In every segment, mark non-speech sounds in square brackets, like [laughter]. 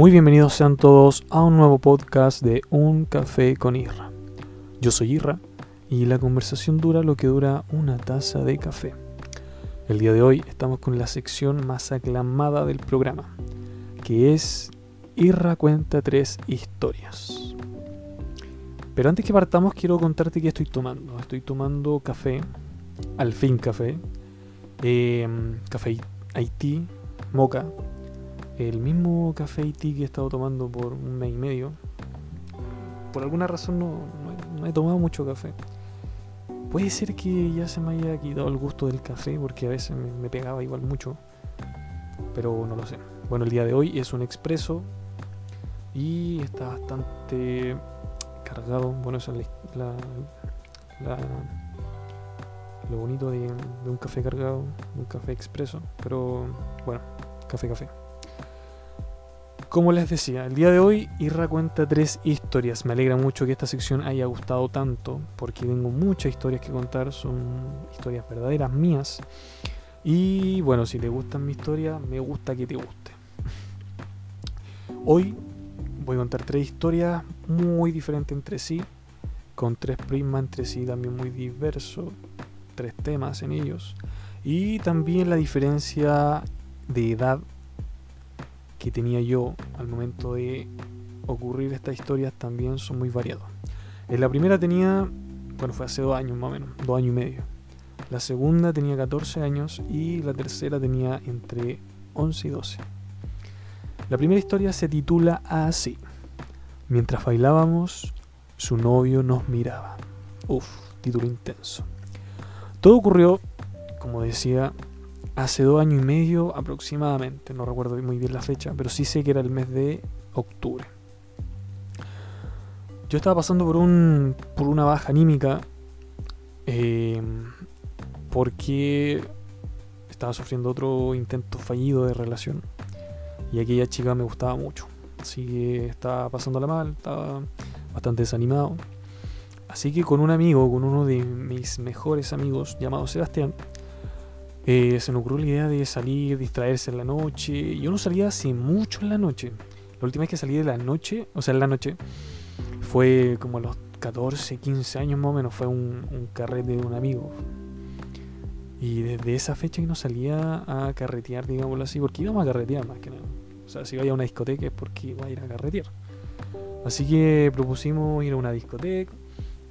Muy bienvenidos sean todos a un nuevo podcast de Un Café con Irra. Yo soy Irra y la conversación dura lo que dura una taza de café. El día de hoy estamos con la sección más aclamada del programa, que es Irra cuenta tres historias. Pero antes que partamos quiero contarte qué estoy tomando. Estoy tomando café, al fin café, eh, café Haití, moca, el mismo café Haití que he estado tomando por un mes y medio. Por alguna razón no, no, he, tomado mucho café. Puede ser que ya se me haya quitado el gusto del café porque a veces me, pegaba igual mucho. Pero no lo sé. Bueno, el día de hoy es un expreso y está bastante cargado. Bueno, esa es la, lo bonito de, un café cargado, un café expreso. Pero bueno, café, café. Como les decía, el día de hoy Irra cuenta tres historias. Me alegra mucho que esta sección haya gustado tanto, porque tengo muchas historias que contar, son historias verdaderas mías. Y bueno, si te gustan mi historia, me gusta que te guste. Hoy voy a contar tres historias muy diferentes entre sí, con tres prismas entre sí también muy diversos, tres temas en ellos, y también la diferencia de edad que tenía yo al momento de ocurrir estas historias también son muy variados. En la primera tenía, bueno, fue hace dos años más o menos, dos años y medio. La segunda tenía 14 años y la tercera tenía entre 11 y 12. La primera historia se titula así. Mientras bailábamos, su novio nos miraba. Uf, título intenso. Todo ocurrió, como decía, hace dos años y medio aproximadamente, no recuerdo muy bien la fecha, pero sí sé que era el mes de octubre. Yo estaba pasando por un por una baja anímica eh, porque estaba sufriendo otro intento fallido de relación y aquella chica me gustaba mucho, así que estaba pasándola mal, estaba bastante desanimado. Así que con un amigo, con uno de mis mejores amigos llamado Sebastián, eh, se me ocurrió la idea de salir, distraerse en la noche. Yo no salía hace mucho en la noche. La última vez que salí de la noche, o sea, en la noche, fue como a los 14, 15 años más o menos. Fue un, carrete de un amigo. Y desde esa fecha que no salía a carretear, digámoslo así, porque íbamos a carretear más que nada. O sea, si vaya a una discoteca es porque iba a ir a carretear. Así que propusimos ir a una discoteca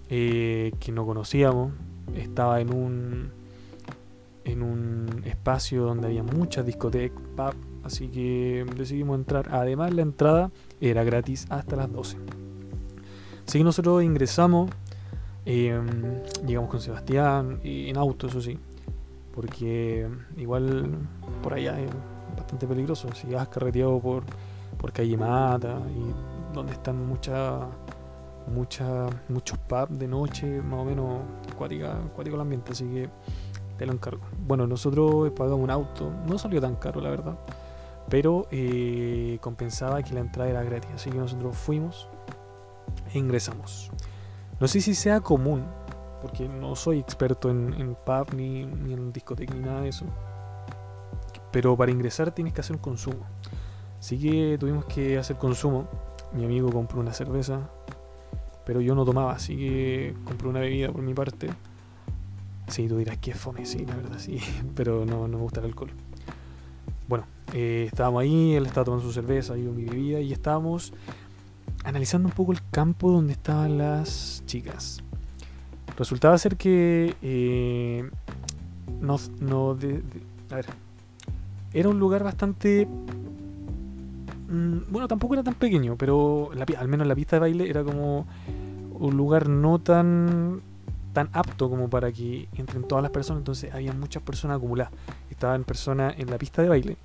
eh, que no conocíamos. Estaba en un en un espacio donde había muchas discotecas, pub, así que decidimos entrar. Además, la entrada era gratis hasta las 12. Así que nosotros ingresamos, em, llegamos con Sebastián, en auto, eso sí, porque igual por allá es bastante peligroso. Si vas carreteado por, por calle Mata y donde están muchas mucha, muchos pubs de noche, más o menos acuático el ambiente, así que te lo encargo. Bueno, nosotros pagamos un auto, no salió tan caro la verdad, pero eh, compensaba que la entrada era gratis, así que nosotros fuimos e ingresamos. No sé si sea común, porque no soy experto en, pub ni, ni en discoteca ni nada de eso, pero para ingresar tienes que hacer un consumo. Así que tuvimos que hacer consumo. Mi amigo compró una cerveza, pero yo no tomaba, así que compré una bebida por mi parte Sí, tú dirás que es fome, sí, la verdad, sí, [laughs] pero no, no me gusta el alcohol. Bueno, eh, estábamos ahí, él estaba tomando su cerveza, yo mi bebida, y estábamos analizando un poco el campo donde estaban las chicas. Resultaba ser que eh, no, no a ver, era un lugar bastante mm, bueno, tampoco era tan pequeño, pero al menos la pista de baile era como un lugar no tan tan apto como para que entren todas las personas, entonces había muchas personas acumuladas. Estaban personas en la pista de baile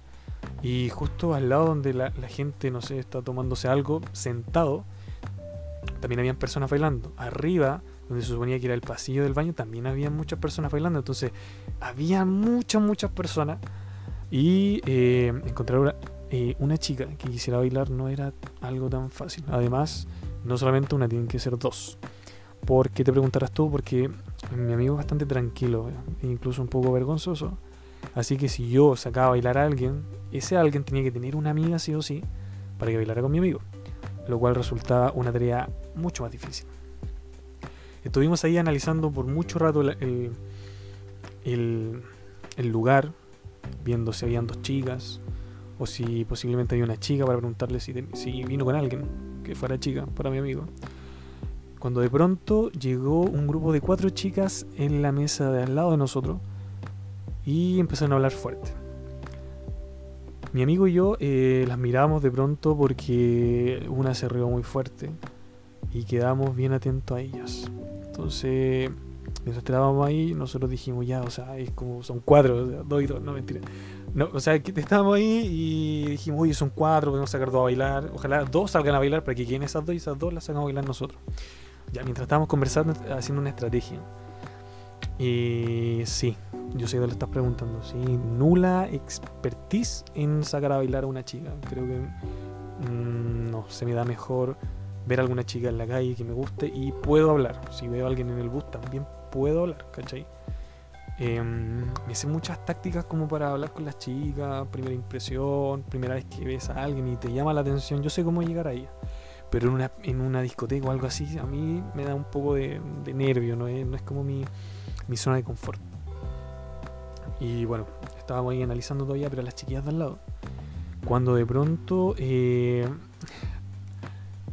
y justo al lado donde la, gente, no sé, está tomándose algo, sentado, también habían personas bailando. Arriba, donde se suponía que era el pasillo del baño, también había muchas personas bailando. Entonces, había muchas, muchas personas. Y eh, encontrar una, eh, una chica que quisiera bailar no era algo tan fácil. Además, no solamente una, tienen que ser dos. Porque te preguntarás tú, porque mi amigo es bastante tranquilo, e incluso un poco vergonzoso. Así que si yo sacaba a bailar a alguien, ese alguien tenía que tener una amiga sí o sí, para que bailara con mi amigo, lo cual resultaba una tarea mucho más difícil. Estuvimos ahí analizando por mucho rato el, lugar, viendo si habían dos chicas o si posiblemente había una chica para preguntarle si vino con alguien que fuera chica para mi amigo. Cuando de pronto llegó un grupo de cuatro chicas en la mesa de al lado de nosotros y empezaron a hablar fuerte. Mi amigo y yo eh, las miramos de pronto porque una se rió muy fuerte y quedamos bien atentos a ellas. Entonces, mientras estábamos ahí, nosotros dijimos ya, o sea, es como son cuatro, dos y dos, no mentira. No, o sea, estábamos ahí y dijimos, oye, son cuatro, podemos sacar dos a bailar. Ojalá dos salgan a bailar para que queden esas dos y esas dos las salgan a bailar nosotros. Ya, mientras estábamos conversando, haciendo una estrategia. Y sí, yo sé de lo estás preguntando. Sí, nula expertise en sacar a bailar a una chica. Creo que mm, no, se me da mejor ver a alguna chica en la calle que me guste y puedo hablar. Si veo a alguien en el bus también puedo hablar, ¿cachai? Em, me sé muchas tácticas como para hablar con las chicas, primera impresión, primera vez que ves a alguien y te llama la atención, yo sé cómo llegar a ella. Pero en una, en una discoteca o algo así, a mí me da un poco de, nervio, no es, no es como mi, mi, zona de confort. Y bueno, estábamos ahí analizando todavía, pero las chiquillas de al lado. Cuando de pronto eh,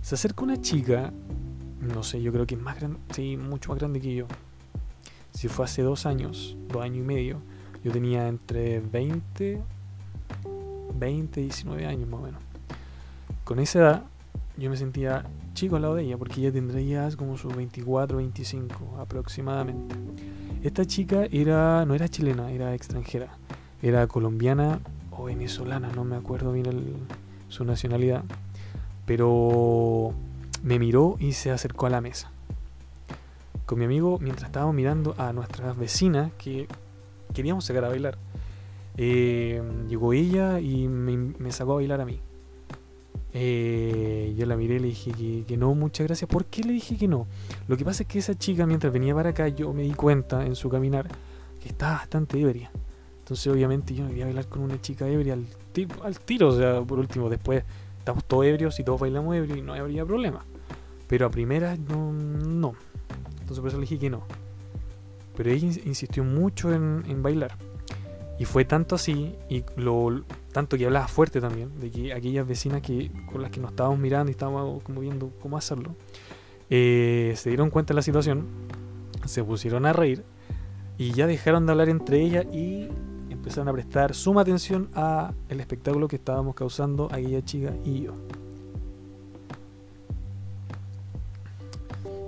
se acerca una chica, no sé, yo creo que es más grande, sí, mucho más grande que yo. Si fue hace dos años, dos años y medio, yo tenía entre 20, 20 y 19 años más o menos. Con esa edad, yo me sentía chico al lado de ella, porque ella tendría como sus 24, 25 aproximadamente. Esta chica era, no era chilena, era extranjera. Era colombiana o venezolana, no me acuerdo bien su nacionalidad. Pero me miró y se acercó a la mesa con mi amigo mientras estábamos mirando a nuestras vecinas que queríamos sacar a bailar. Eh, llegó ella y me, sacó a bailar a mí. Eh, yo la miré y le dije que, no, muchas gracias. ¿Por qué le dije que no? Lo que pasa es que esa chica mientras venía para acá yo me di cuenta en su caminar que estaba bastante ebria. Entonces obviamente yo me iba a bailar con una chica ebria al, al tiro. O sea, por último, después estamos todos ebrios y todos bailamos ebrios y no habría problema. Pero a primera no, no. Entonces por eso le dije que no. Pero ella insistió mucho en, bailar. Y fue tanto así, y lo tanto que hablaba fuerte también, de que aquellas vecinas que, con las que nos estábamos mirando y estábamos como viendo cómo hacerlo, eh, se dieron cuenta de la situación, se pusieron a reír y ya dejaron de hablar entre ellas y empezaron a prestar suma atención a el espectáculo que estábamos causando aquella chica y yo.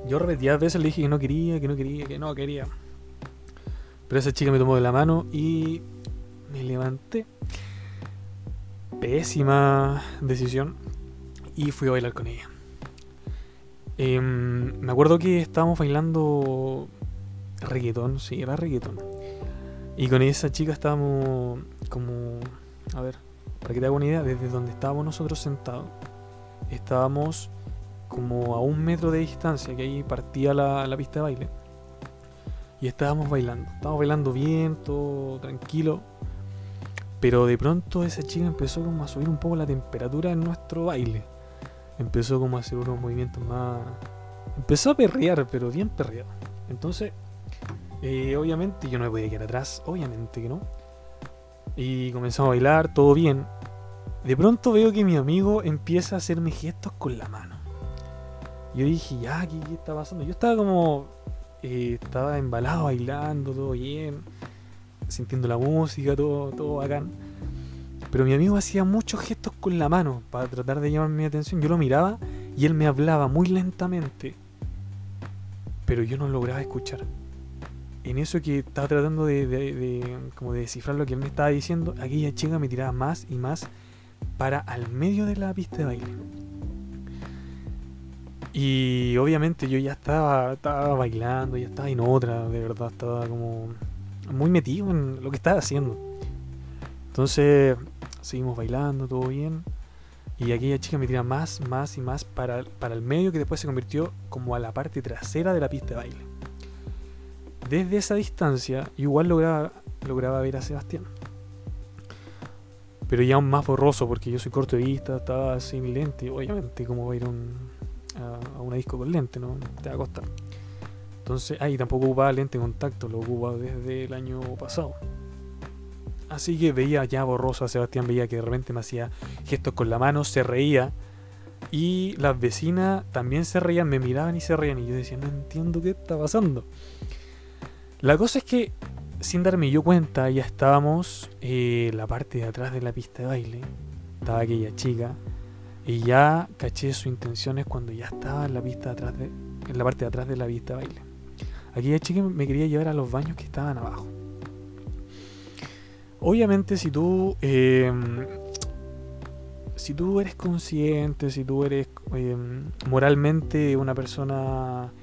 Yo repetidas veces le dije que no quería, que no quería, que no quería. Pero esa chica me tomó de la mano y me levanté. Pésima decisión. Y fui a bailar con ella. Em, me acuerdo que estábamos bailando reggaetón, sí, era reggaetón. Y con esa chica estábamos como... A ver, para que te haga una idea, desde donde estábamos nosotros sentados, estábamos como a un metro de distancia, que ahí partía la, la pista de baile. Y estábamos bailando. Estábamos bailando bien, todo tranquilo. Pero de pronto esa chica empezó como a subir un poco la temperatura en nuestro baile. Empezó como a hacer unos movimientos más... Empezó a perrear, pero bien perreado. Entonces, eh, obviamente yo no me podía quedar atrás, obviamente que no. Y comenzamos a bailar, todo bien. De pronto veo que mi amigo empieza a hacerme gestos con la mano. Yo dije, ya, ¿qué, está pasando? Yo estaba como. Eh, estaba embalado, bailando, todo bien, sintiendo la música, todo, todo bacán. Pero mi amigo hacía muchos gestos con la mano para tratar de llamar mi atención. Yo lo miraba y él me hablaba muy lentamente. Pero yo no lograba escuchar. En eso que estaba tratando de, como de descifrar lo que él me estaba diciendo, aquella chica me tiraba más y más para al medio de la pista de baile. Y obviamente yo ya estaba, estaba bailando, ya estaba en otra, de verdad, estaba como muy metido en lo que estaba haciendo. Entonces seguimos bailando, todo bien. Y aquella chica me tira más, más y más para, para el medio que después se convirtió como a la parte trasera de la pista de baile. Desde esa distancia igual lograba, lograba ver a Sebastián. pero ya aún más borroso porque yo soy corto de vista, estaba sin lente, obviamente, como va a ir a, una disco con lente, ¿no? Te va a costar. Entonces, ahí tampoco ocupaba lente de contacto, lo ocupaba desde el año pasado. Así que veía ya borroso a Sebastián, veía que de repente me hacía gestos con la mano, se reía. Y las vecinas también se reían, me miraban y se reían. Y yo decía, no entiendo qué está pasando. La cosa es que, sin darme yo cuenta, ya estábamos en eh, la parte de atrás de la pista de baile. Estaba aquella chica. Y ya caché sus intenciones cuando ya estaba en la pista de atrás de, en la parte de atrás de la pista de baile. Aquella chica me quería llevar a los baños que estaban abajo. Obviamente si tú... Em, si tú eres consciente, si tú eres em, moralmente una persona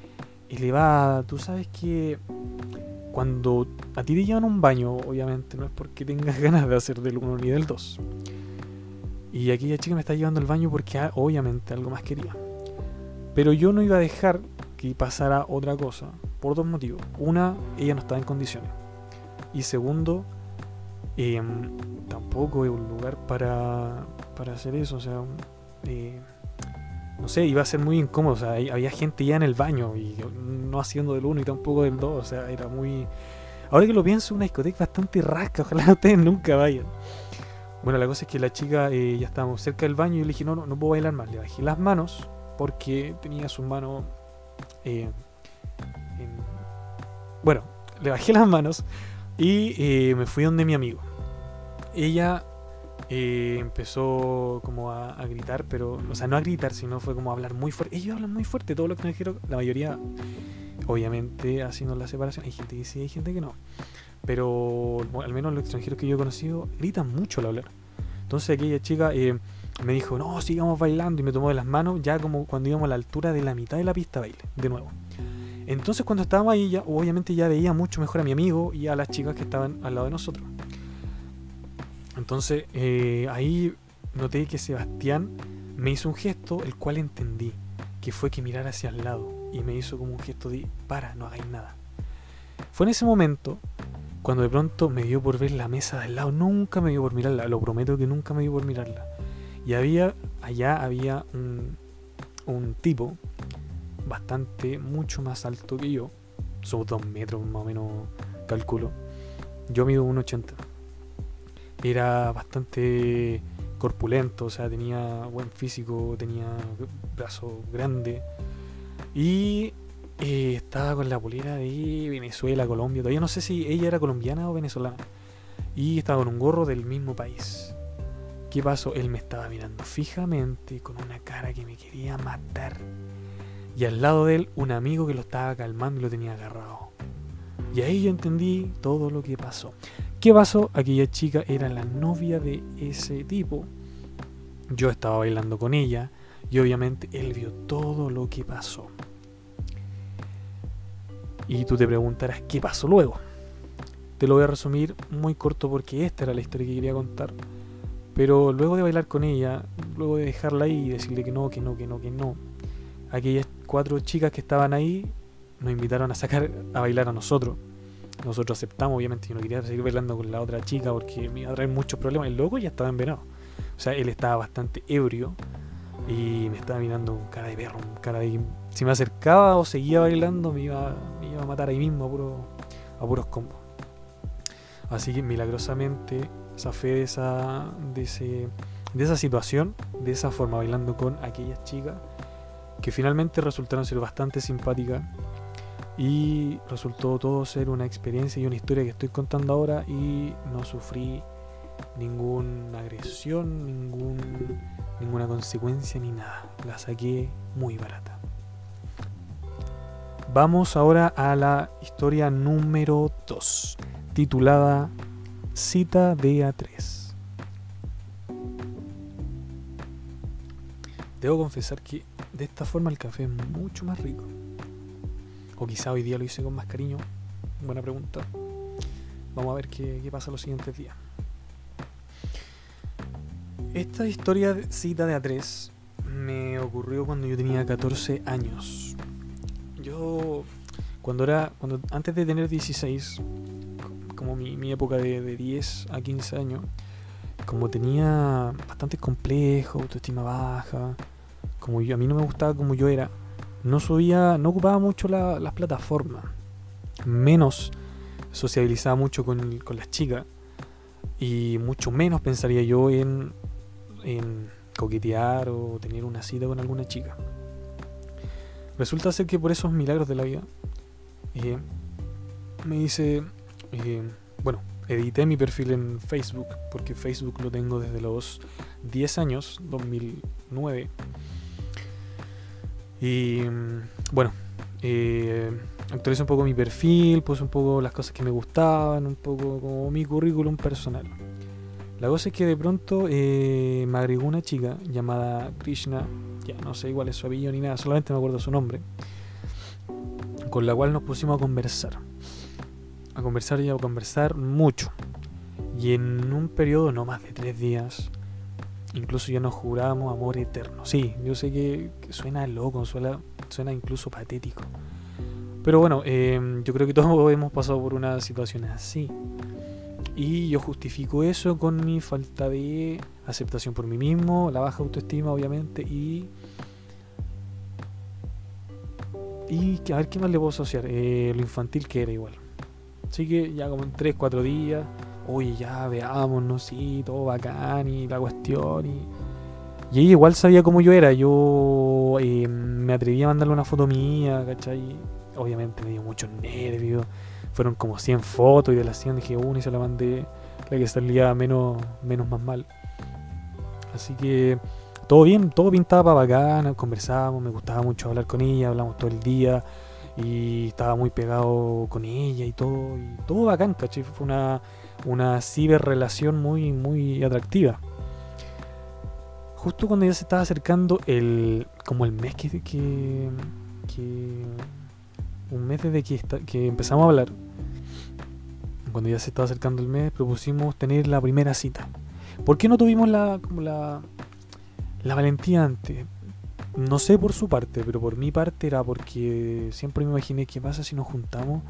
elevada, tú sabes que cuando a ti te llevan un baño, obviamente no es porque tengas [laughs] ganas de hacer del 1 ni del 2. Y aquella chica me está llevando al baño porque ah, obviamente algo más quería. Pero yo no iba a dejar que pasara otra cosa, por dos motivos. Una, ella no estaba en condiciones. Y segundo, Em, tampoco es un lugar para, para hacer eso, o sea, eh, no sé, iba a ser muy incómodo, o sea, había gente ya en el baño y no haciendo del uno y tampoco del dos, o sea, era muy... Ahora que lo pienso, una discoteca bastante rasca, [laughs] ojalá ustedes nunca vayan. Bueno, la cosa es que la chica, eh, ya estábamos cerca del baño y le dije, no, no, no puedo bailar más, le bajé las manos porque tenía sus manos... Eh, bueno, le bajé las manos y me fui donde mi amigo ella eh, empezó como a, gritar, pero, o sea, no a gritar, sino fue como a hablar muy fuerte. Ellos hablan muy fuerte, todos los extranjeros, la mayoría, obviamente, haciendo la separación. Hay gente que sí, hay gente que no. Pero al menos los extranjeros que yo he conocido gritan mucho al hablar. Entonces aquella chica eh, me dijo, no, sigamos bailando y me tomó de las manos ya como cuando íbamos a la altura de la mitad de la pista baile, de nuevo. Entonces cuando estábamos ahí, ya, obviamente ya veía mucho mejor a mi amigo y a las chicas que estaban al lado de nosotros. Entonces eh, ahí noté que Sebastián me hizo un gesto el cual entendí, que fue que mirar hacia el lado y me hizo como un gesto de para, no hagáis nada. Fue en ese momento cuando de pronto me dio por ver la mesa de al lado, nunca me dio por mirarla, lo prometo que nunca me dio por mirarla. Y había, allá había un, un tipo bastante, mucho más alto que yo, son dos metros más o menos, calculo. Yo mido 1,80 era bastante corpulento, o sea, tenía buen físico, tenía brazo grande y eh, estaba con la polera de Venezuela, Colombia, todavía no sé si ella era colombiana o venezolana y estaba con un gorro del mismo país. ¿Qué pasó? Él me estaba mirando fijamente con una cara que me quería matar. Y al lado de él un amigo que lo estaba calmando y lo tenía agarrado. Y ahí yo entendí todo lo que pasó. ¿Qué pasó? Aquella chica era la novia de ese tipo. Yo estaba bailando con ella y obviamente él vio todo lo que pasó. Y tú te preguntarás, ¿qué pasó luego? Te lo voy a resumir muy corto porque esta era la historia que quería contar. Pero luego de bailar con ella, luego de dejarla ahí y decirle que no, que no, que no, que no, aquellas cuatro chicas que estaban ahí nos invitaron a sacar a bailar a nosotros. Nosotros aceptamos, obviamente, yo no quería seguir bailando con la otra chica porque me iba a traer muchos problemas. El loco ya estaba envenenado. O sea, él estaba bastante ebrio y me estaba mirando con cara de perro, cara de... Si me acercaba o seguía bailando, me iba, me iba a matar ahí mismo a, puro, a puros combos. Así que milagrosamente zafé de esa, de, ese, de esa situación, de esa forma, bailando con aquellas chicas que finalmente resultaron ser bastante simpáticas y resultó todo ser una experiencia y una historia que estoy contando ahora y no sufrí ninguna agresión, ningún, ninguna consecuencia ni nada. La saqué muy barata. Vamos ahora a la historia número 2, titulada Cita de A3. Debo confesar que de esta forma el café es mucho más rico. O quizá hoy día lo hice con más cariño. Buena pregunta. Vamos a ver qué, pasa los siguientes días. Esta historia cita de A3 me ocurrió cuando yo tenía 14 años. Yo, cuando era, cuando antes de tener 16, como mi, época de, de, 10 a 15 años, como tenía bastante complejo, autoestima baja, como yo, a mí no me gustaba como yo era, no subía, no ocupaba mucho las plataformas, menos sociabilizaba mucho con, con las chicas y mucho menos pensaría yo en, coquetear o tener una cita con alguna chica. Resulta ser que por esos milagros de la vida, eh, me dice, eh, bueno, edité mi perfil en Facebook, porque Facebook lo tengo desde los 10 años, 2009. Y mm, bueno, eh, un poco mi perfil, puse un poco las cosas que me gustaban, un poco como mi currículum personal. La cosa es que de pronto eh, me agregó una chica llamada Krishna, ya no sé igual es su apellido ni nada, solamente me acuerdo su nombre, con la cual nos pusimos a conversar. A conversar y a conversar mucho. Y en un periodo no más de tres días, incluso ya nos jurábamos amor eterno. Sí, yo sé que, suena loco, suena, suena incluso patético. Pero bueno, eh, yo creo que todos [laughs] hemos pasado por una situación así. Y yo justifico eso con mi falta de aceptación por mí mismo, la baja autoestima obviamente y... Y a ver qué más le puedo asociar. Eh, lo infantil que era igual. Así que ya como en 3, 4 días, oye ya veámonos, sí, todo bacán y la cuestión. Y, y ella igual sabía cómo yo era. Yo eh, me atreví a mandarle una foto mía, ¿cachai? Obviamente me dio mucho nervio fueron como 100 fotos y de las 100 dije una y se la mandé la que salía menos, menos más mal. Así que todo bien, todo pintaba bacán, conversábamos, me gustaba mucho hablar con ella, hablamos todo el día y estaba muy pegado con ella y todo, y todo bacán, ¿cachai? Fue una, una ciberrelación muy, muy atractiva. Justo cuando ya se estaba acercando el, como el mes que, un mes desde que, que empezamos a hablar, cuando ya se estaba acercando el mes, propusimos tener la primera cita. ¿Por qué no tuvimos la, como la, la valentía antes? No sé por su parte, pero por mi parte era porque siempre me imaginé qué pasa si nos juntamos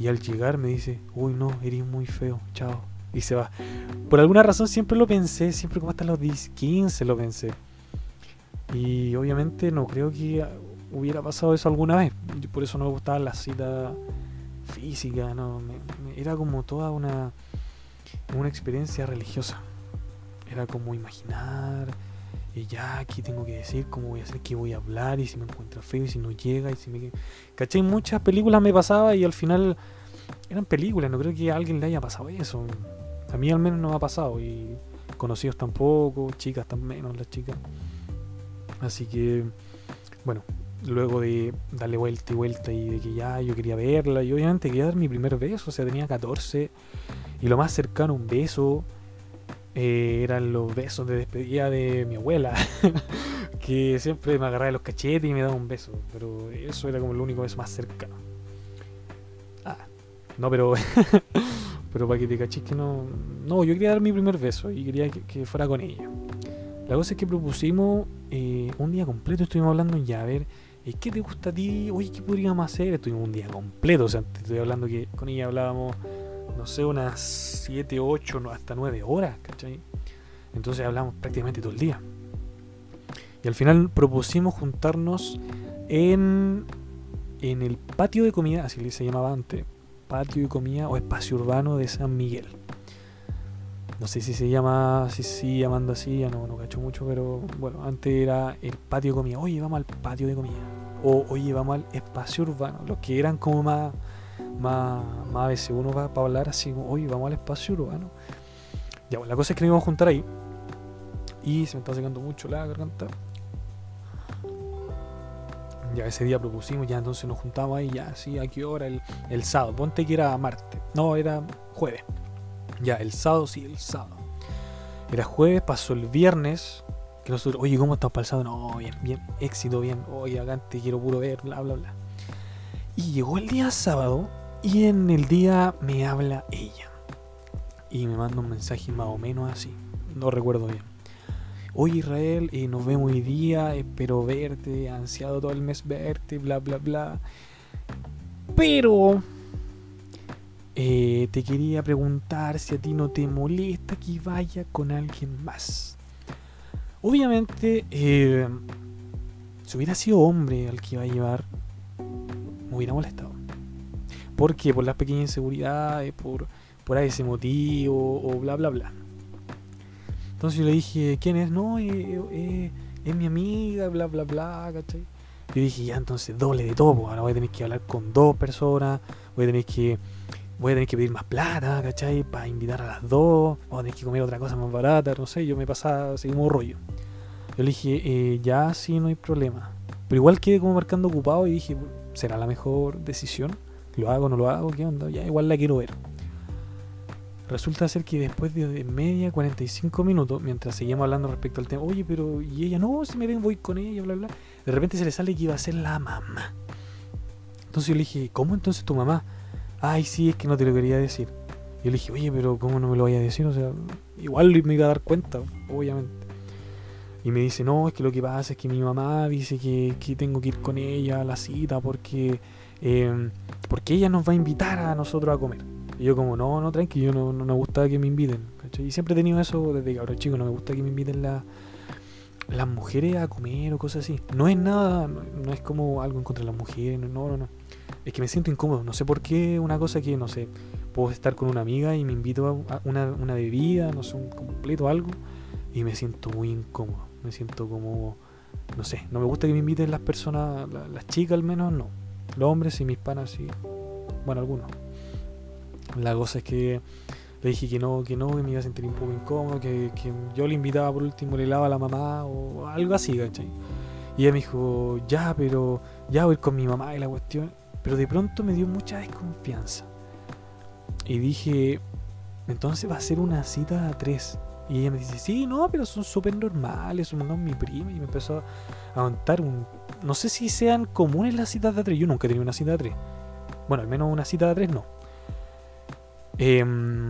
y al llegar me dice, uy no, eres muy feo, chao. Y se va. Por alguna razón siempre lo pensé, siempre como hasta los 10, 15 lo pensé. Y obviamente no creo que hubiera pasado eso alguna vez. Por eso no me gustaba la cita física, no, era como toda una, una experiencia religiosa. Era como imaginar, y ya, ¿qué tengo que decir? ¿Cómo voy a hacer? ¿Qué voy a hablar? Y si me encuentra feo, y si no llega, y si me... ¿Cachai? Muchas películas me pasaba y al final eran películas, no creo que a alguien le haya pasado eso. A mí al menos no me ha pasado, y conocidos tampoco, chicas tan menos las chicas. Así que, bueno, luego de darle vuelta y vuelta y de que ya yo quería verla, y obviamente quería dar mi primer beso, o sea, tenía 14, y lo más cercano un beso eh, eran los besos de despedida de mi abuela, [laughs] que siempre me agarraba los cachetes y me daba un beso, pero eso era como el único beso más cercano. Ah, no, pero... [laughs] pero para que te cachis que no... No, yo quería dar mi primer beso y quería que, fuera con ella. La cosa es que propusimos eh, un día completo, estuvimos hablando ya, a ver ¿qué te gusta a ti? Oye, ¿qué podríamos hacer? Estuvimos un día completo, o sea, te estoy hablando que con ella hablábamos, no sé, unas 7, 8, hasta 9 horas, ¿cachai? Entonces hablamos prácticamente todo el día. Y al final propusimos juntarnos en, en el patio de comida, así se llamaba antes, patio de comida o espacio urbano de San Miguel. No sé si se llama, si sigue llamando así, ya no, no cacho mucho, pero bueno, antes era el patio de comida. Oye, vamos al patio de comida. O oye, vamos al espacio urbano. Los que eran como más, más, más a veces uno va para hablar así, como, oye, vamos al espacio urbano. Ya, bueno, la cosa es que nos íbamos a juntar ahí. Y se me está secando mucho la garganta. Ya ese día propusimos, ya entonces nos juntamos ahí, ya, sí, a qué hora, el, el sábado. Ponte que era martes. No, era jueves. Ya, el sábado, sí, el sábado. Era jueves, pasó el viernes. Que nosotros, oye, ¿cómo estás para el sábado? No, bien, bien, éxito, bien. Oye, acá te quiero puro ver, bla, bla, bla. Y llegó el día sábado y en el día me habla ella. Y me manda un mensaje más o menos así. No recuerdo bien. Oye Israel, eh, nos vemos hoy día, espero verte, ansiado todo el mes verte, bla, bla, bla. Pero eh, te quería preguntar si a ti no te molesta que vaya con alguien más. Obviamente, eh, si hubiera sido hombre al que iba a llevar, me hubiera molestado. ¿Por qué? Por las pequeñas inseguridades, por, por ese motivo, o bla, bla, bla. Entonces yo le dije, ¿quién es? No, eh, eh, es mi amiga, bla, bla, bla, ¿cachai? Yo dije, ya, entonces doble de todo, ahora voy a tener que hablar con dos personas, voy a tener que voy a tener que pedir más plata, ¿cachai? Para invitar a las dos, voy a tener que comer otra cosa más barata, no sé, yo me pasaba así como rollo. Yo le dije, eh, ya sí, no hay problema. Pero igual quedé como marcando ocupado y dije, ¿será la mejor decisión? ¿Lo hago, no lo hago? ¿Qué onda? Ya igual la quiero ver. Resulta ser que después de media 45 minutos, mientras seguíamos hablando respecto al tema, oye, pero y ella, no, si me ven voy con ella, bla, bla, de repente se le sale que iba a ser la mamá. Entonces yo le dije, ¿cómo entonces tu mamá? Ay, sí, es que no te lo quería decir. Yo le dije, oye, pero ¿cómo no me lo vaya a decir? O sea, igual me iba a dar cuenta, obviamente. Y me dice, no, es que lo que pasa es que mi mamá dice que, tengo que ir con ella a la cita porque, porque ella nos va a invitar a nosotros a comer. Y yo como, no, no, tranqui, yo no, no me gusta que me inviten. Y siempre he tenido eso desde ahora chico, no me gusta que me inviten las mujeres a comer o cosas así. No es nada, no, es como algo en contra de las mujeres, no, no, no. Es que me siento incómodo, no sé por qué, una cosa que, no sé, puedo estar con una amiga y me invito a una, una bebida, no sé, un completo algo, y me siento muy incómodo me siento como, no sé, no me gusta que me inviten las personas, las chicas al menos, no. Los hombres y mis panas sí, bueno, algunos. La cosa es que le dije que no, que no, que me iba a sentir un poco incómodo, que, yo le invitaba por último, le lava a la mamá o algo así, ¿cachai? Y ella me dijo, ya, pero ya voy con mi mamá y la cuestión. Pero de pronto me dio mucha desconfianza. Y dije, entonces va a ser una cita a tres. Y ella me dice, sí, no, pero son súper normales, son mi prima. Y me empezó a contar un... No sé si sean comunes las citas de a tres. Yo nunca he tenido una cita de a tres. Bueno, al menos una cita de a tres no. Em,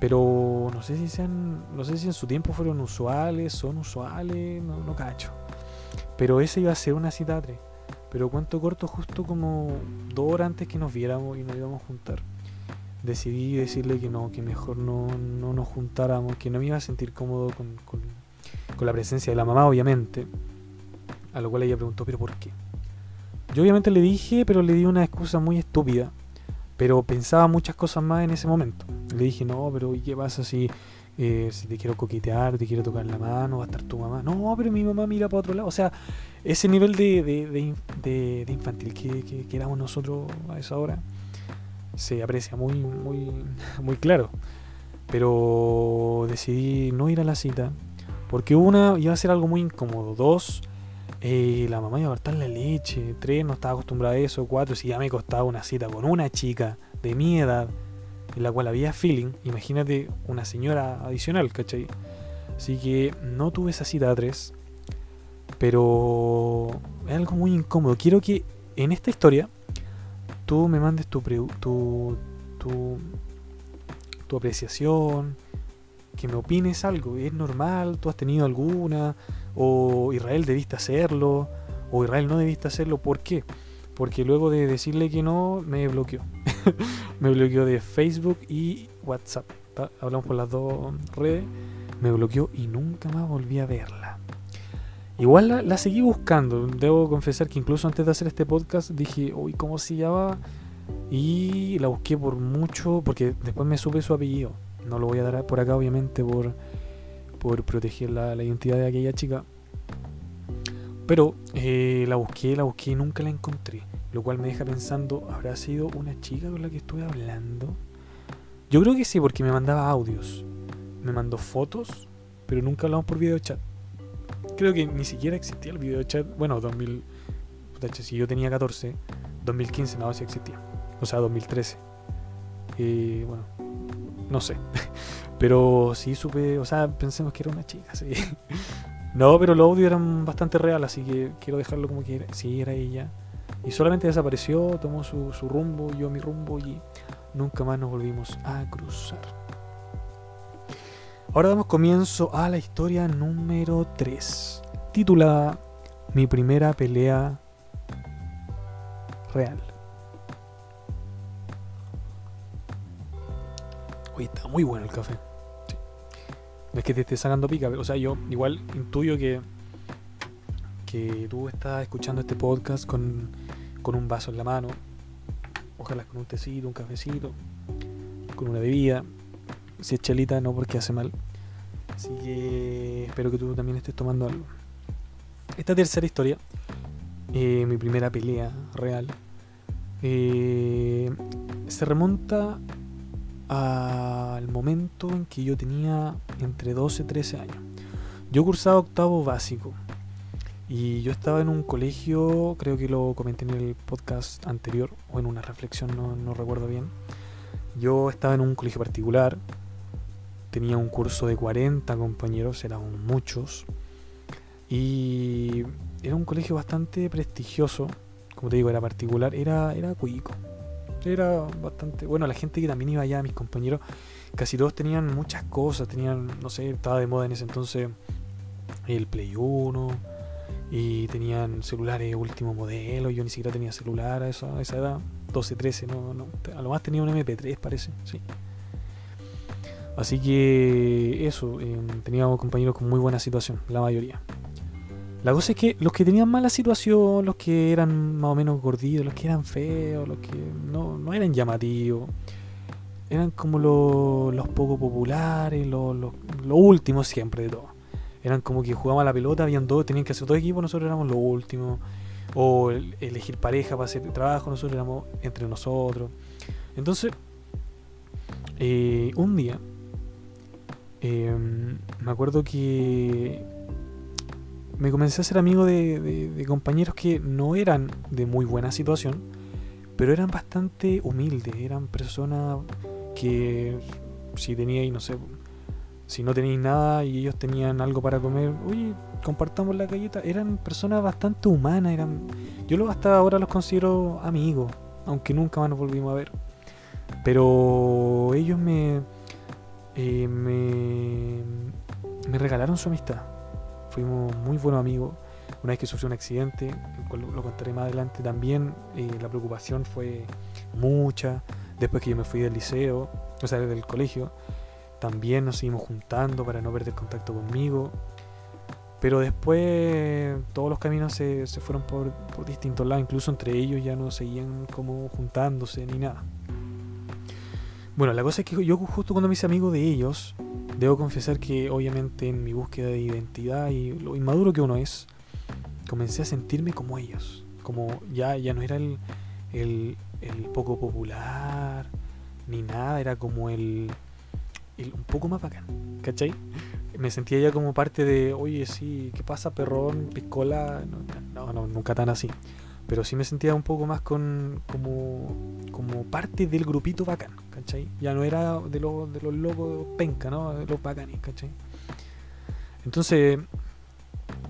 pero no sé si sean... No sé si en su tiempo fueron usuales, son usuales, no, no cacho. Pero esa iba a ser una cita de a tres. Pero cuento corto justo como dos horas antes que nos viéramos y nos íbamos a juntar decidí decirle que no, que mejor no, no nos juntáramos, que no me iba a sentir cómodo con, con, la presencia de la mamá, obviamente. A lo cual ella preguntó, ¿pero por qué? Yo obviamente le dije, pero le di una excusa muy estúpida. Pero pensaba muchas cosas más en ese momento. Le dije, no, pero ¿y qué pasa si, eh, te quiero coquetear, te quiero tocar la mano, va a estar tu mamá? No, pero mi mamá mira para otro lado. O sea, ese nivel de, de, de, infantil que, que, nosotros a esa hora se aprecia muy, muy, [laughs] muy claro. Pero decidí no ir a la cita. Porque una, iba a ser algo muy incómodo. Dos, eh, la mamá iba a cortar la leche. Tres, no estaba acostumbrada a eso. Cuatro, si ya me costaba una cita con una chica de mi edad, en la cual había feeling, imagínate una señora adicional, ¿cachai? Así que no tuve esa cita a tres. Pero es algo muy incómodo. Quiero que en esta historia tú me mandes tu, tu, tu, tu apreciación, que me opines algo. ¿Es normal? ¿Tú has tenido alguna? ¿O Israel debiste hacerlo? ¿O Israel no debiste hacerlo? ¿Por qué? Porque luego de decirle que no, me bloqueó. [laughs] me bloqueó de Facebook y WhatsApp. Hablamos por las dos redes. Me bloqueó y nunca más volví a verla. Igual la, seguí buscando. Debo confesar que incluso antes de hacer este podcast dije, uy, ¿cómo se llama? Y la busqué por mucho, porque después me supe su apellido. No lo voy a dar por acá, obviamente, por, por proteger la, identidad de aquella chica. Pero eh, la busqué, la busqué y nunca la encontré. Lo cual me deja pensando, ¿habrá sido una chica con la que estuve hablando? Yo creo que sí, porque me mandaba audios. Me mandó fotos, pero nunca hablamos por video chat creo que ni siquiera existía el video chat. Bueno, 2000. De hecho, si yo tenía 14, 2015 no, si existía. O sea, 2013. Y bueno, no sé. [laughs] Pero sí supe, o sea, pensemos que era una chica, sí. [laughs] No, pero los audios eran bastante real, así que quiero dejarlo como que era, sí, era ella. Y solamente desapareció, tomó su, su rumbo, yo mi rumbo y nunca más nos volvimos a cruzar. Ahora damos comienzo a la historia número 3, titulada Mi primera pelea real. Oye, está muy bueno el café. No es que te esté sacando pica, pero, o sea, yo igual intuyo que, que tú estás escuchando este podcast con, con un vaso en la mano, ojalá con un tecito, un cafecito, con una bebida. Si es chelita, no porque hace mal. Así que espero que tú también estés tomando algo. Esta tercera historia, eh, mi primera pelea real, eh, se remonta al momento en que yo tenía entre 12 y 13 años. Yo cursaba octavo básico y yo estaba en un colegio, creo que lo comenté en el podcast anterior o en una reflexión, no, recuerdo bien. Yo estaba en un colegio particular, tenía un curso de 40 compañeros, eran muchos, y era un colegio bastante prestigioso, como te digo, era particular, era, era. Era bastante. Bueno, la gente que también iba allá, mis compañeros, casi todos tenían muchas cosas. Tenían, no sé, estaba de moda en ese entonces el Play 1 y tenían celulares último modelo. Yo ni siquiera tenía celular a esa, edad, 12, 13, no, a lo más tenía un MP3, parece, sí. Así que eso, eh, teníamos compañeros con muy buena situación, la mayoría. La cosa es que los que tenían mala situación, los que eran más o menos gorditos, los que eran feos, los que no, no eran llamativos, eran como los, poco populares, los, los, últimos siempre de todo. Eran como que jugaban la pelota, habían dos, tenían que hacer dos equipos, nosotros éramos los últimos. O elegir pareja para hacer trabajo, nosotros éramos entre nosotros. Entonces, eh, un día, em, me acuerdo que me comencé a ser amigo de, compañeros que no eran de muy buena situación, pero eran bastante humildes, eran personas que si teníais, no sé, si no teníais nada y ellos tenían algo para comer, oye, compartamos la galleta, eran personas bastante humanas, eran yo hasta ahora los considero amigos, aunque nunca más nos volvimos a ver. Pero ellos me, eh, me, me regalaron su amistad fuimos muy buenos amigos. Una vez que sufrió un accidente, lo contaré más adelante, también eh, la preocupación fue mucha. Después que yo me fui del liceo, o sea, del colegio, también nos seguimos juntando para no perder contacto conmigo. Pero después todos los caminos se, se fueron por, por, distintos lados, incluso entre ellos ya no seguían como juntándose ni nada. Bueno, la cosa es que yo justo cuando me hice amigo de ellos, Debo confesar que obviamente en mi búsqueda de identidad y lo inmaduro que uno es, comencé a sentirme como ellos. Como ya, ya no era el, el, poco popular ni nada, era como el, el, un poco más bacán, ¿cachai? Me sentía ya como parte de, oye, sí, ¿qué pasa, perrón, piscola? No, no, nunca tan así. Pero sí me sentía un poco más con como, como parte del grupito bacán, ¿cachai? Ya no era de, los de los locos penca, ¿no? De los bacanes, ¿cachai? Entonces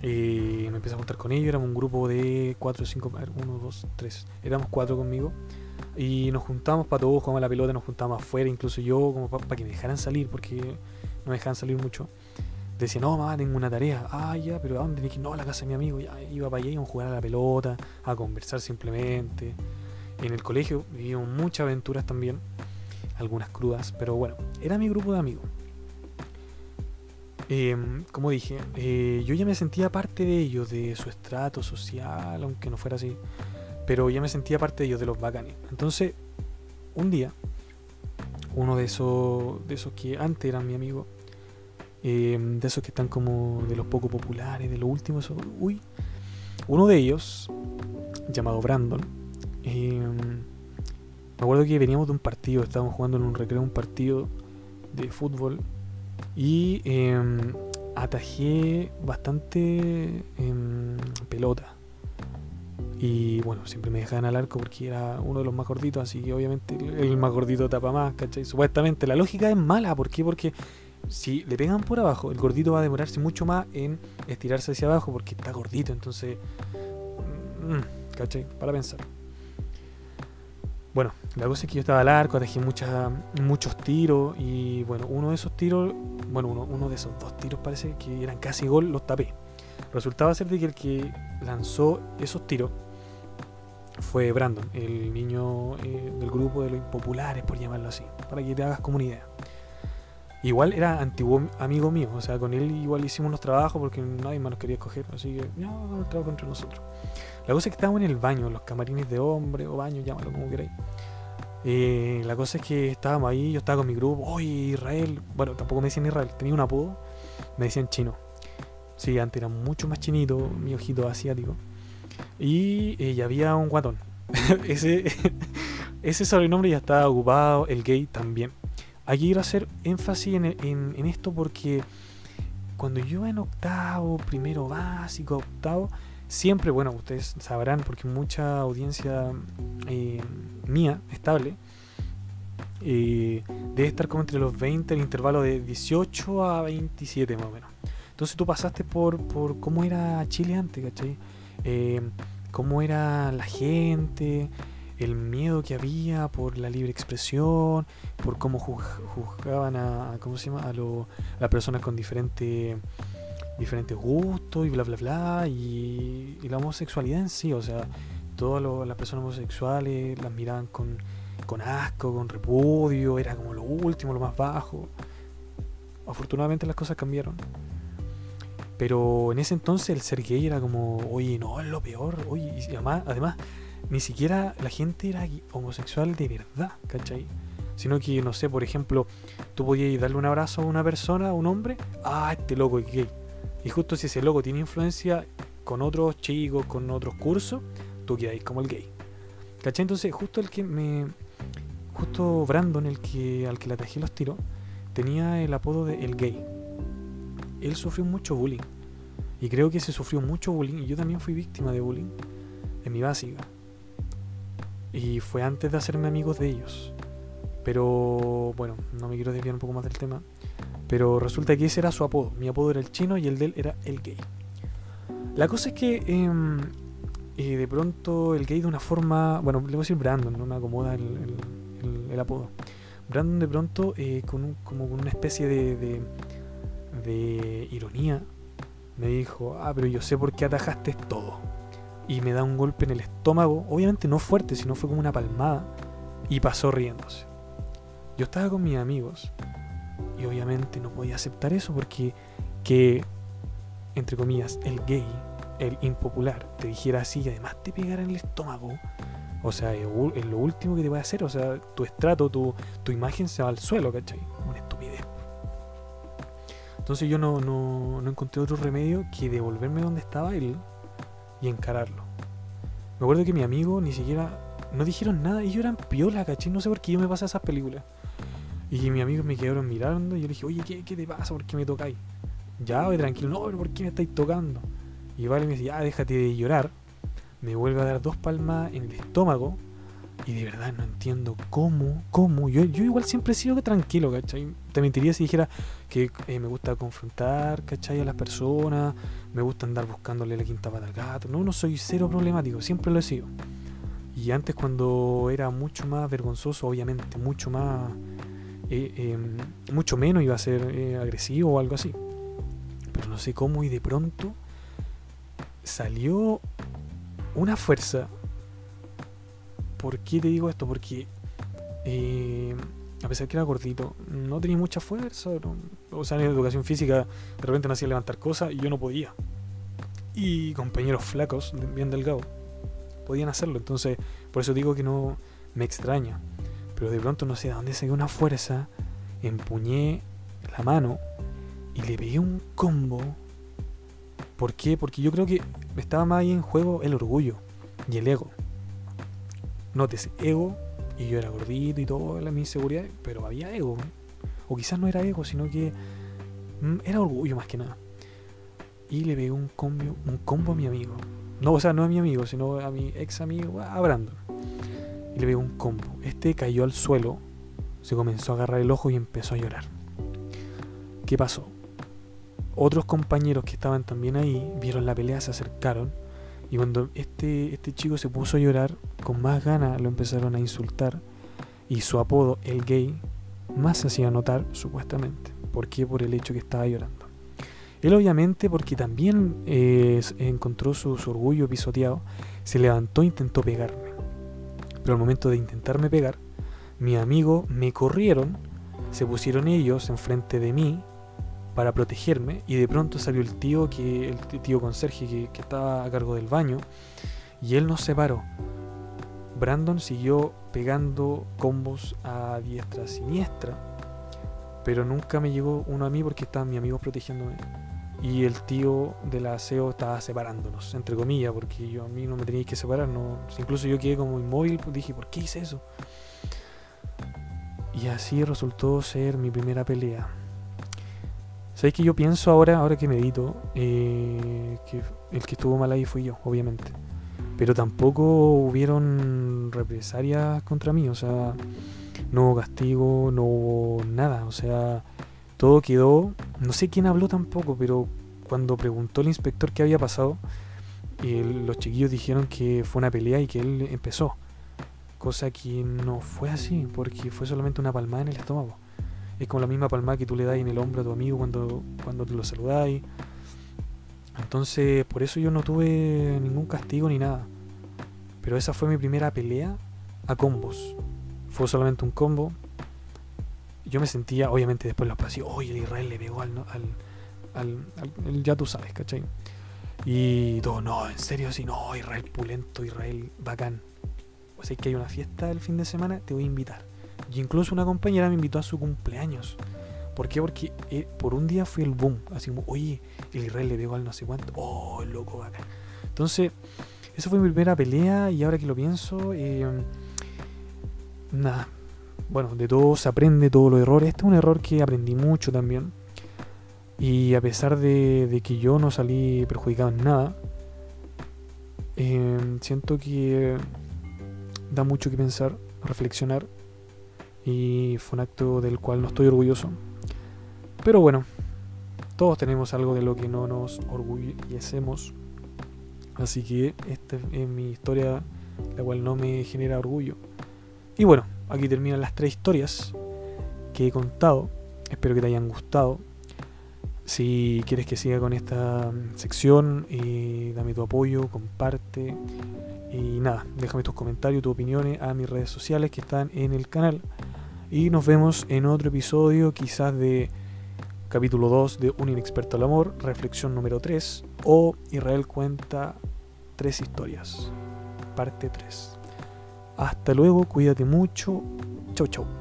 eh, me empecé a juntar con ellos, éramos un grupo de 4 o 5, 1, 2, 3, éramos cuatro conmigo. Y nos juntamos para todos, jugamos la pelota, nos juntábamos afuera, incluso yo, como para que me dejaran salir, porque no me dejaban salir mucho decía, no, mamá, tengo una tarea. Ah, ya, pero ¿a dónde No, a la casa de mi amigo. Ya, iba para allá, íbamos a jugar a la pelota, a conversar simplemente. En el colegio vivimos muchas aventuras también, algunas crudas, pero bueno, era mi grupo de amigos. Em, como dije, eh, yo ya me sentía parte de ellos, de su estrato social, aunque no fuera así, pero ya me sentía parte de ellos, de los bacanes. Entonces, un día, uno de esos, de esos que antes eran mi amigo, Em, de esos que están como de los poco populares, de los últimos. Uy, uno de ellos, llamado Brandon, em, me acuerdo que veníamos de un partido, estábamos jugando en un recreo un partido de fútbol y em, atajé bastante pelota. Y bueno, siempre me dejaban al arco porque era uno de los más gorditos, así que obviamente el más gordito tapa más, ¿cachai? Supuestamente la lógica es mala, ¿por qué? Porque si le pegan por abajo, el gordito va a demorarse mucho más en estirarse hacia abajo porque está gordito, entonces... Mm, ¿Cachai? Para pensar. Bueno, la cosa es que yo estaba al arco, dejé muchos tiros y bueno, uno de esos tiros, bueno, uno, uno de esos dos tiros parece que eran casi gol, los tapé. Resultaba ser de que el que lanzó esos tiros fue Brandon, el niño eh, del grupo de los impopulares, por llamarlo así, para que te hagas como una idea. Igual era antiguo amigo mío, o sea, con él igual hicimos unos trabajos porque nadie más nos quería escoger, así que no, el trabajo entre nosotros. La cosa es que estábamos en el baño, los camarines de hombre o baño, llámalo como queráis. Eh, la cosa es que estábamos ahí, yo estaba con mi grupo, oye Israel, bueno, tampoco me decían Israel, tenía un apodo, me decían chino. Sí, antes era mucho más chinito, mi ojito asiático. Y eh, ya había un guatón. [laughs] ese, [laughs] ese sobrenombre ya estaba ocupado, el gay también. Aquí quiero hacer énfasis en, esto porque cuando yo en octavo, primero básico, octavo, siempre, bueno, ustedes sabrán porque mucha audiencia eh, mía, estable, eh, debe estar como entre los 20, el intervalo de 18 a 27 más o menos. Entonces tú pasaste por, por cómo era Chile antes, ¿cachai? Eh, cómo era la gente, el miedo que había por la libre expresión, por cómo juzgaban a, ¿cómo se llama? a, las personas con diferentes diferentes gustos y bla bla bla y, la homosexualidad en sí, o sea, todas las personas homosexuales las miraban con, con asco, con repudio, era como lo último, lo más bajo. Afortunadamente las cosas cambiaron. Pero en ese entonces el ser gay era como, oye, no, es lo peor, oye, y además, además ni siquiera la gente era homosexual de verdad, ¿cachai? Sino que, no sé, por ejemplo, tú podías darle un abrazo a una persona, a un hombre, ah, este loco es gay. Y justo si ese loco tiene influencia con otros chicos, con otros cursos, tú quedáis como el gay. ¿Cachai? Entonces, justo el que me. Justo Brandon, el que al que le atajé los tiros, tenía el apodo de el gay. Él sufrió mucho bullying. Y creo que se sufrió mucho bullying. Y yo también fui víctima de bullying en mi básica. Y fue antes de hacerme amigos de ellos. Pero bueno, no me quiero desviar un poco más del tema. Pero resulta que ese era su apodo. Mi apodo era el chino y el de él era el gay. La cosa es que em, de pronto el gay de una forma. Bueno, le voy a decir Brandon, no me acomoda el, el, apodo. Brandon de pronto, eh, con como con una especie de, de, de ironía, me dijo: Ah, pero yo sé por qué atajaste todo y me da un golpe en el estómago, obviamente no fuerte, sino fue como una palmada, y pasó riéndose. Yo estaba con mis amigos y obviamente no podía aceptar eso porque que, entre comillas, el gay, el impopular, te dijera así y además te pegara en el estómago, o sea, es lo último que te voy a hacer, o sea, tu estrato, tu, tu imagen se va al suelo, ¿cachai? Una estupidez. Entonces yo no, no, no encontré otro remedio que devolverme donde estaba él y encararlo. Me acuerdo que mi amigo ni siquiera. No dijeron nada yo eran piola, caché. No sé por qué yo me pasa esas películas. Y mi amigo me quedaron mirando y yo le dije, oye, ¿qué, qué te pasa? ¿Por qué me tocáis? Ya, voy tranquilo. No, pero ¿por qué me estáis tocando? Y vale me dice, ya, déjate de llorar. Me vuelve a dar dos palmas en el estómago y de verdad no entiendo cómo, cómo. Yo, yo igual siempre he sido tranquilo, ¿cachai? Te mentiría si dijera que eh, me gusta confrontar, ¿cachai? A las personas, me gusta andar buscándole la quinta pata al gato. No, no soy cero problemático, siempre lo he sido. Y antes cuando era mucho más vergonzoso, obviamente, mucho más... Eh, em, mucho menos iba a ser eh, agresivo o algo así. Pero no sé cómo y de pronto salió una fuerza ¿Por qué te digo esto? Porque eh, a pesar que era gordito, no tenía mucha fuerza. o sea, en educación física de repente me hacía levantar cosas y yo no podía. Y compañeros flacos, bien delgados, podían hacerlo. Entonces, por eso digo que no me extraña. Pero de pronto no sé de dónde saqué una fuerza, empuñé la mano y le pegué un combo. ¿Por qué? Porque yo creo que estaba más ahí en juego el orgullo y el ego. Nótese, ego, y yo era gordito y todo, la mi inseguridad, pero había ego. O quizás no era ego, sino que mm, era orgullo más que nada. Y le pegué un combo, un combo a mi amigo. No, o sea, no a mi amigo, sino a mi ex amigo, a Brandon. Y le pegué un combo. Este cayó al suelo, se comenzó a agarrar el ojo y empezó a llorar. ¿Qué pasó? Otros compañeros que estaban también ahí vieron la pelea, se acercaron y cuando este, este chico se puso a llorar, con más ganas lo empezaron a insultar. Y su apodo, el gay, más hacía notar, supuestamente. ¿Por qué? Por el hecho que estaba llorando. Él obviamente, porque también eh, encontró su, orgullo pisoteado, se levantó e intentó pegarme. Pero al momento de intentarme pegar, mi amigo me corrieron se pusieron ellos enfrente de mí para protegerme y de pronto salió el tío que el tío conserje que, que estaba a cargo del baño y él nos separó. Brandon siguió pegando combos a diestra siniestra, pero nunca me llegó uno a mí porque estaban mis amigos protegiéndome. Y el tío del aseo estaba separándonos, entre comillas, porque yo a mí no me tenía que separar. No, incluso yo quedé como inmóvil, pues dije, ¿por qué hice eso? Y así resultó ser mi primera pelea. ¿Sabéis que yo pienso ahora, ahora que medito, eh, que el que estuvo mal ahí fui yo, obviamente? Pero tampoco hubieron represalias contra mí, o sea, no hubo castigo, no hubo nada, o sea, todo quedó, no sé quién habló tampoco, pero cuando preguntó el inspector qué había pasado, los chiquillos dijeron que fue una pelea y que él empezó. Cosa que no fue así, porque fue solamente una palmada en el estómago. Es como la misma palmada que tú le das en el hombro a tu amigo cuando, cuando te lo saludáis. Entonces, por eso yo no tuve ningún castigo ni nada. Pero esa fue mi primera pelea a combos. Fue solamente un combo. Yo me sentía, obviamente después lo pasé, oye, el Israel le pegó al, al, al, ya tú sabes, ¿cachai? Y todo, no, en serio, sí, no, Israel pulento, Israel bacán. O sea, que hay una fiesta el fin de semana, te voy a invitar. Y incluso una compañera me invitó a su cumpleaños. ¿Por qué? Porque eh, por un día fue el boom. Así como, oye, el Israel le pegó al no sé cuánto. Oh, loco, bacán. Entonces, esa fue mi primera pelea y ahora que lo pienso, eh, nada. Bueno, de todo se aprende, todos los errores. Este es un error que aprendí mucho también. Y a pesar de, que yo no salí perjudicado en nada, eh, siento que da mucho que pensar, reflexionar. Y fue un acto del cual no estoy orgulloso. Pero bueno, todos tenemos algo de lo que no nos orgullecemos. Así que esta es mi historia, la cual no me genera orgullo. Y bueno, aquí terminan las tres historias que he contado. Espero que te hayan gustado. Si quieres que siga con esta sección, eh, dame tu apoyo, comparte. Y nada, déjame tus comentarios, tus opiniones a mis redes sociales que están en el canal. Y nos vemos en otro episodio, quizás de capítulo 2 de Un inexperto al amor, reflexión número 3, o Israel cuenta tres historias, parte 3. Hasta luego, cuídate mucho, chau chau.